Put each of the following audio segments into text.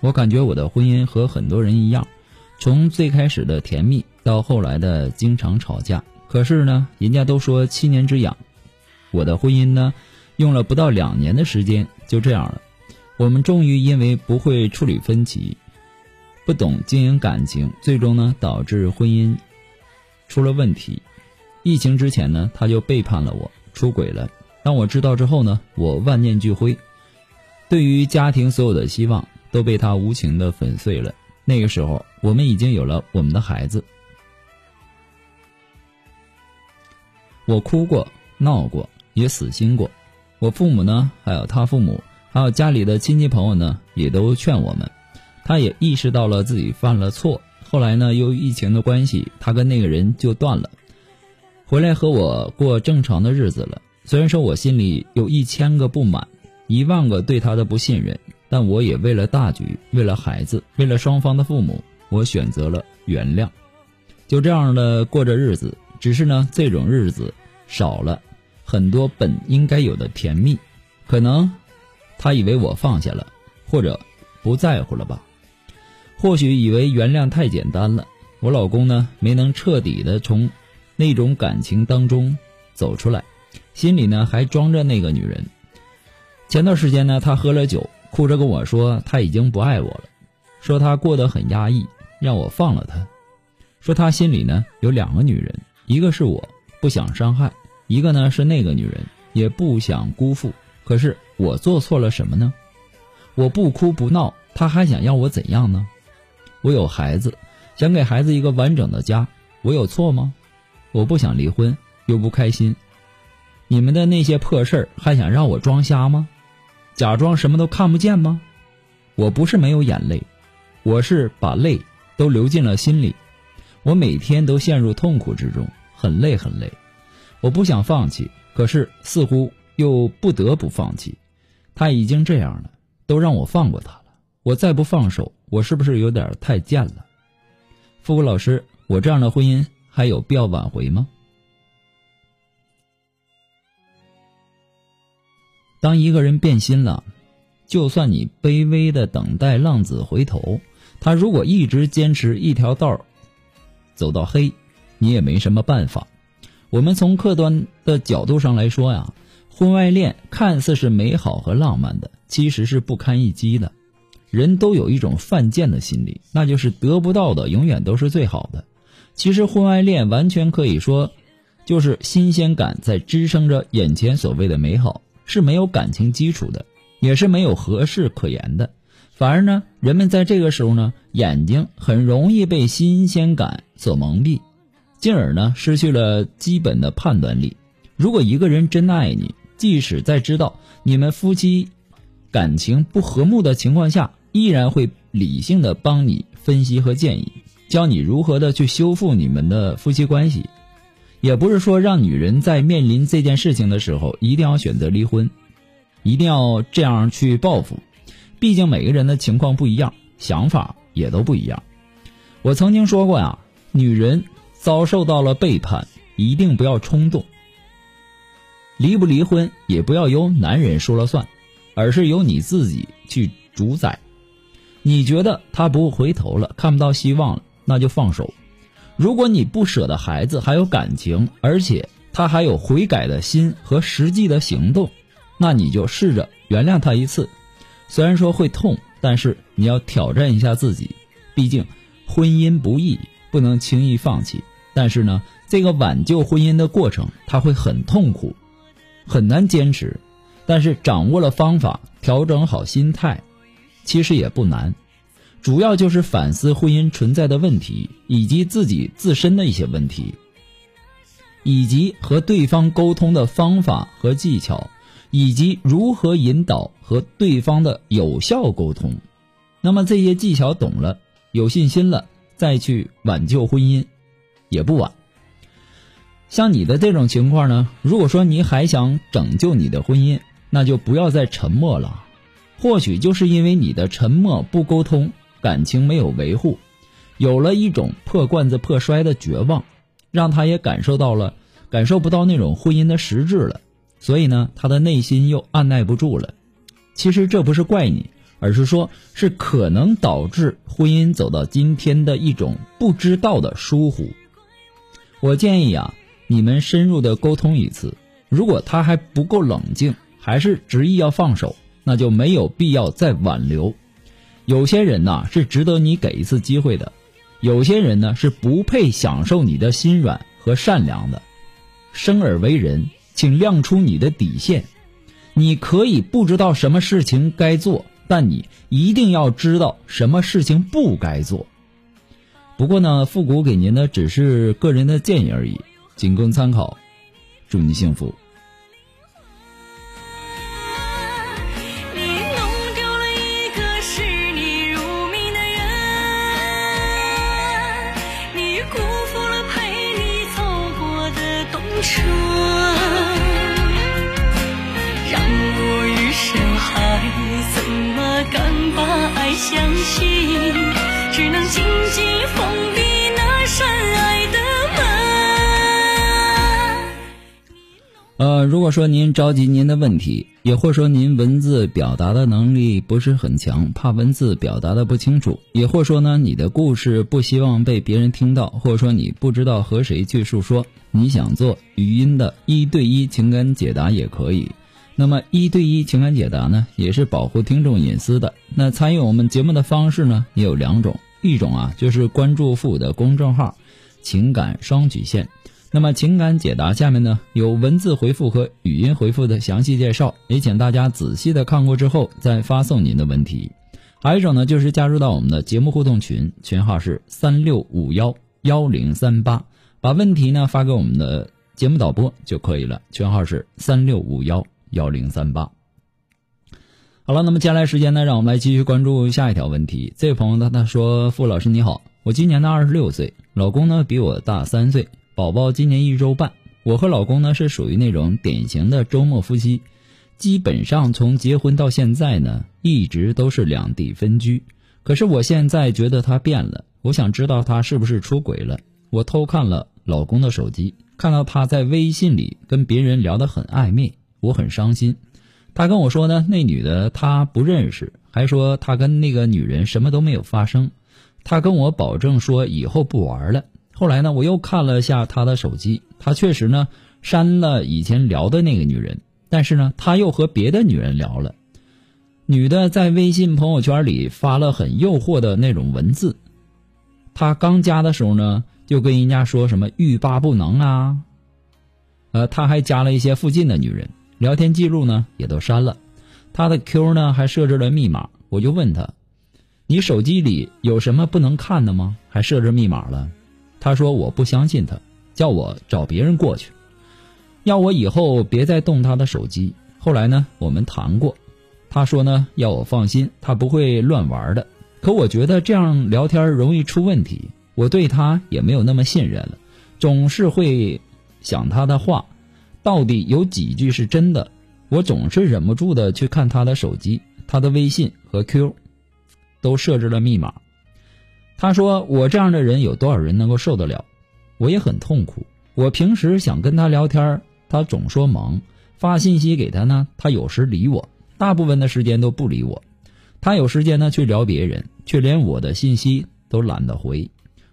我感觉我的婚姻和很多人一样，从最开始的甜蜜到后来的经常吵架。可是呢，人家都说七年之痒，我的婚姻呢，用了不到两年的时间就这样了。我们终于因为不会处理分歧，不懂经营感情，最终呢导致婚姻出了问题。疫情之前呢，他就背叛了我，出轨了。当我知道之后呢，我万念俱灰，对于家庭所有的希望。都被他无情的粉碎了。那个时候，我们已经有了我们的孩子。我哭过，闹过，也死心过。我父母呢，还有他父母，还有家里的亲戚朋友呢，也都劝我们。他也意识到了自己犯了错。后来呢，由于疫情的关系，他跟那个人就断了，回来和我过正常的日子了。虽然说我心里有一千个不满，一万个对他的不信任。但我也为了大局，为了孩子，为了双方的父母，我选择了原谅，就这样的过着日子。只是呢，这种日子少了很多本应该有的甜蜜。可能他以为我放下了，或者不在乎了吧？或许以为原谅太简单了。我老公呢，没能彻底的从那种感情当中走出来，心里呢还装着那个女人。前段时间呢，他喝了酒。哭着跟我说他已经不爱我了，说他过得很压抑，让我放了他。说他心里呢有两个女人，一个是我不想伤害，一个呢是那个女人也不想辜负。可是我做错了什么呢？我不哭不闹，他还想要我怎样呢？我有孩子，想给孩子一个完整的家，我有错吗？我不想离婚又不开心，你们的那些破事儿还想让我装瞎吗？假装什么都看不见吗？我不是没有眼泪，我是把泪都流进了心里。我每天都陷入痛苦之中，很累很累。我不想放弃，可是似乎又不得不放弃。他已经这样了，都让我放过他了。我再不放手，我是不是有点太贱了？付古老师，我这样的婚姻还有必要挽回吗？当一个人变心了，就算你卑微的等待浪子回头，他如果一直坚持一条道走到黑，你也没什么办法。我们从客观的角度上来说呀，婚外恋看似是美好和浪漫的，其实是不堪一击的。人都有一种犯贱的心理，那就是得不到的永远都是最好的。其实婚外恋完全可以说，就是新鲜感在支撑着眼前所谓的美好。是没有感情基础的，也是没有合适可言的。反而呢，人们在这个时候呢，眼睛很容易被新鲜感所蒙蔽，进而呢，失去了基本的判断力。如果一个人真爱你，即使在知道你们夫妻感情不和睦的情况下，依然会理性的帮你分析和建议，教你如何的去修复你们的夫妻关系。也不是说让女人在面临这件事情的时候一定要选择离婚，一定要这样去报复。毕竟每个人的情况不一样，想法也都不一样。我曾经说过呀，女人遭受到了背叛，一定不要冲动。离不离婚也不要由男人说了算，而是由你自己去主宰。你觉得他不回头了，看不到希望了，那就放手。如果你不舍得孩子，还有感情，而且他还有悔改的心和实际的行动，那你就试着原谅他一次。虽然说会痛，但是你要挑战一下自己，毕竟婚姻不易，不能轻易放弃。但是呢，这个挽救婚姻的过程，他会很痛苦，很难坚持。但是掌握了方法，调整好心态，其实也不难。主要就是反思婚姻存在的问题，以及自己自身的一些问题，以及和对方沟通的方法和技巧，以及如何引导和对方的有效沟通。那么这些技巧懂了，有信心了，再去挽救婚姻，也不晚。像你的这种情况呢，如果说你还想拯救你的婚姻，那就不要再沉默了。或许就是因为你的沉默不沟通。感情没有维护，有了一种破罐子破摔的绝望，让他也感受到了感受不到那种婚姻的实质了，所以呢，他的内心又按耐不住了。其实这不是怪你，而是说是可能导致婚姻走到今天的一种不知道的疏忽。我建议啊，你们深入的沟通一次，如果他还不够冷静，还是执意要放手，那就没有必要再挽留。有些人呐是值得你给一次机会的，有些人呢是不配享受你的心软和善良的。生而为人，请亮出你的底线。你可以不知道什么事情该做，但你一定要知道什么事情不该做。不过呢，复古给您的只是个人的建议而已，仅供参考。祝你幸福。呃，如果说您着急您的问题，也或说您文字表达的能力不是很强，怕文字表达的不清楚，也或说呢，你的故事不希望被别人听到，或者说你不知道和谁去诉说。你想做语音的一对一情感解答也可以，那么一对一情感解答呢，也是保护听众隐私的。那参与我们节目的方式呢，也有两种，一种啊就是关注父母的公众号“情感双曲线”，那么情感解答下面呢有文字回复和语音回复的详细介绍，也请大家仔细的看过之后再发送您的问题。还有一种呢，就是加入到我们的节目互动群，群号是三六五幺幺零三八。把问题呢发给我们的节目导播就可以了，群号是三六五幺幺零三八。好了，那么接下来时间呢，让我们来继续关注下一条问题。这位朋友呢，他说：“傅老师你好，我今年呢二十六岁，老公呢比我大三岁，宝宝今年一周半。我和老公呢是属于那种典型的周末夫妻，基本上从结婚到现在呢，一直都是两地分居。可是我现在觉得他变了，我想知道他是不是出轨了。”我偷看了老公的手机，看到他在微信里跟别人聊得很暧昧，我很伤心。他跟我说呢，那女的他不认识，还说他跟那个女人什么都没有发生。他跟我保证说以后不玩了。后来呢，我又看了下他的手机，他确实呢删了以前聊的那个女人，但是呢他又和别的女人聊了。女的在微信朋友圈里发了很诱惑的那种文字。他刚加的时候呢。就跟人家说什么欲罢不能啊，呃，他还加了一些附近的女人，聊天记录呢也都删了，他的 Q 呢还设置了密码。我就问他，你手机里有什么不能看的吗？还设置密码了？他说我不相信他，叫我找别人过去，要我以后别再动他的手机。后来呢，我们谈过，他说呢要我放心，他不会乱玩的。可我觉得这样聊天容易出问题。我对他也没有那么信任了，总是会想他的话，到底有几句是真的？我总是忍不住的去看他的手机，他的微信和 Q 都设置了密码。他说我这样的人有多少人能够受得了？我也很痛苦。我平时想跟他聊天，他总说忙；发信息给他呢，他有时理我，大部分的时间都不理我。他有时间呢去聊别人，却连我的信息都懒得回。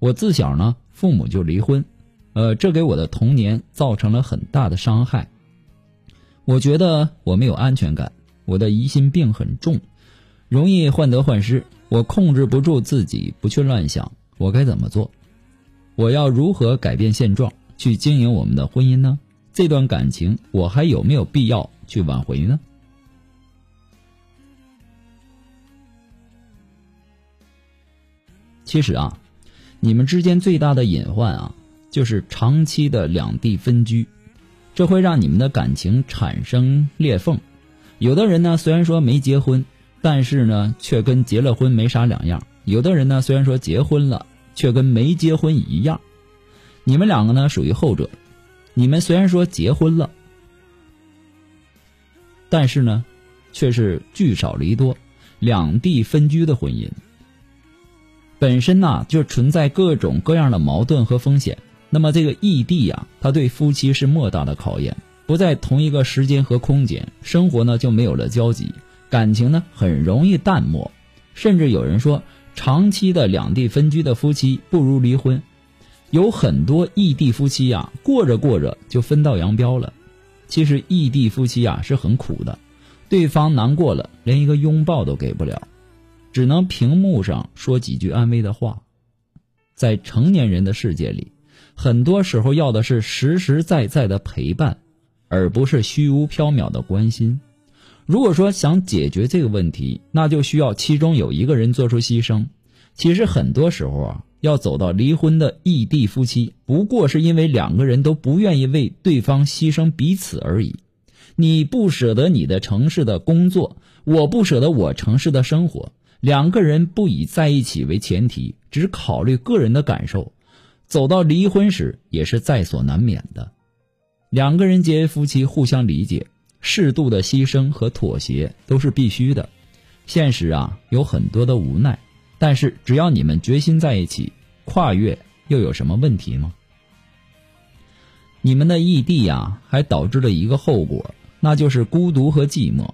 我自小呢，父母就离婚，呃，这给我的童年造成了很大的伤害。我觉得我没有安全感，我的疑心病很重，容易患得患失，我控制不住自己，不去乱想。我该怎么做？我要如何改变现状，去经营我们的婚姻呢？这段感情，我还有没有必要去挽回呢？其实啊，你们之间最大的隐患啊，就是长期的两地分居，这会让你们的感情产生裂缝。有的人呢，虽然说没结婚，但是呢，却跟结了婚没啥两样；有的人呢，虽然说结婚了，却跟没结婚一样。你们两个呢，属于后者。你们虽然说结婚了，但是呢，却是聚少离多、两地分居的婚姻。本身呢，就存在各种各样的矛盾和风险。那么这个异地呀，它对夫妻是莫大的考验。不在同一个时间和空间，生活呢就没有了交集，感情呢很容易淡漠。甚至有人说，长期的两地分居的夫妻不如离婚。有很多异地夫妻呀，过着过着就分道扬镳了。其实异地夫妻呀是很苦的，对方难过了，连一个拥抱都给不了，只能屏幕上说几句安慰的话。在成年人的世界里，很多时候要的是实实在在的陪伴，而不是虚无缥缈的关心。如果说想解决这个问题，那就需要其中有一个人做出牺牲。其实很多时候啊。要走到离婚的异地夫妻，不过是因为两个人都不愿意为对方牺牲彼此而已。你不舍得你的城市的工作，我不舍得我城市的生活。两个人不以在一起为前提，只考虑个人的感受，走到离婚时也是在所难免的。两个人结为夫妻，互相理解，适度的牺牲和妥协都是必须的。现实啊，有很多的无奈。但是，只要你们决心在一起，跨越又有什么问题吗？你们的异地呀，还导致了一个后果，那就是孤独和寂寞。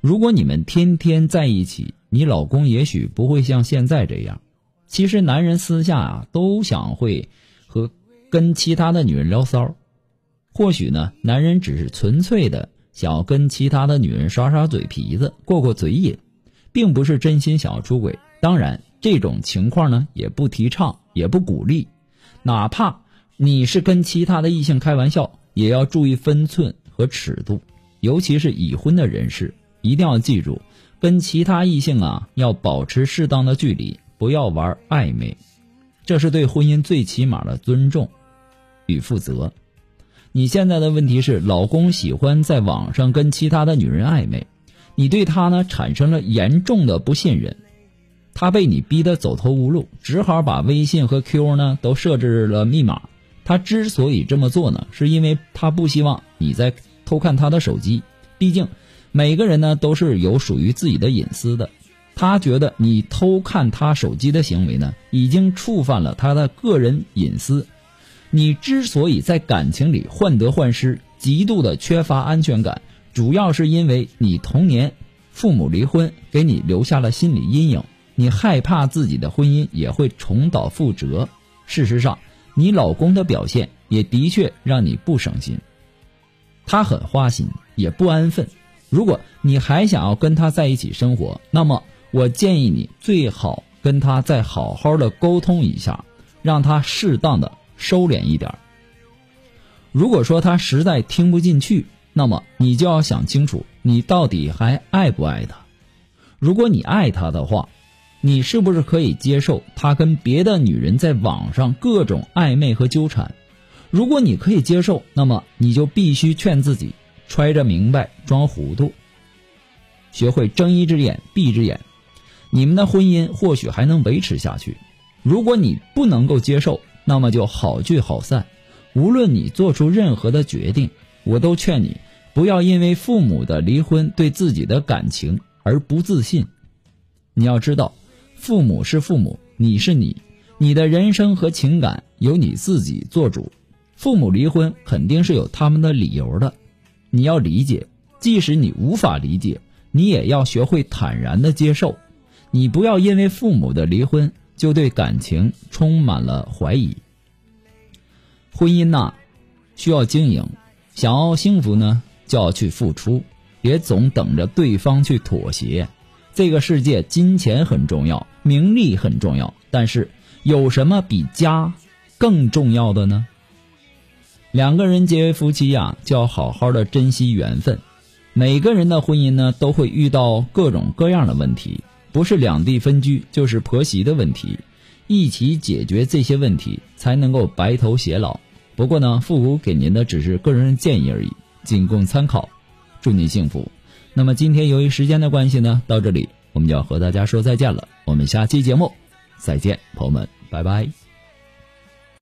如果你们天天在一起，你老公也许不会像现在这样。其实，男人私下啊，都想会和跟其他的女人聊骚。或许呢，男人只是纯粹的想跟其他的女人耍耍嘴皮子，过过嘴瘾，并不是真心想要出轨。当然。这种情况呢，也不提倡，也不鼓励。哪怕你是跟其他的异性开玩笑，也要注意分寸和尺度。尤其是已婚的人士，一定要记住，跟其他异性啊要保持适当的距离，不要玩暧昧。这是对婚姻最起码的尊重与负责。你现在的问题是，老公喜欢在网上跟其他的女人暧昧，你对他呢产生了严重的不信任。他被你逼得走投无路，只好把微信和 Q 呢都设置了密码。他之所以这么做呢，是因为他不希望你在偷看他的手机。毕竟，每个人呢都是有属于自己的隐私的。他觉得你偷看他手机的行为呢，已经触犯了他的个人隐私。你之所以在感情里患得患失，极度的缺乏安全感，主要是因为你童年父母离婚，给你留下了心理阴影。你害怕自己的婚姻也会重蹈覆辙。事实上，你老公的表现也的确让你不省心。他很花心，也不安分。如果你还想要跟他在一起生活，那么我建议你最好跟他再好好的沟通一下，让他适当的收敛一点。如果说他实在听不进去，那么你就要想清楚，你到底还爱不爱他？如果你爱他的话，你是不是可以接受他跟别的女人在网上各种暧昧和纠缠？如果你可以接受，那么你就必须劝自己揣着明白装糊涂，学会睁一只眼闭一只眼，你们的婚姻或许还能维持下去。如果你不能够接受，那么就好聚好散。无论你做出任何的决定，我都劝你不要因为父母的离婚对自己的感情而不自信。你要知道。父母是父母，你是你，你的人生和情感由你自己做主。父母离婚肯定是有他们的理由的，你要理解。即使你无法理解，你也要学会坦然的接受。你不要因为父母的离婚就对感情充满了怀疑。婚姻呐，需要经营，想要幸福呢，就要去付出，别总等着对方去妥协。这个世界，金钱很重要，名利很重要，但是有什么比家更重要的呢？两个人结为夫妻呀，就要好好的珍惜缘分。每个人的婚姻呢，都会遇到各种各样的问题，不是两地分居，就是婆媳的问题，一起解决这些问题，才能够白头偕老。不过呢，父母给您的只是个人建议而已，仅供参考。祝您幸福。那么今天由于时间的关系呢，到这里我们就要和大家说再见了。我们下期节目再见，朋友们，拜拜。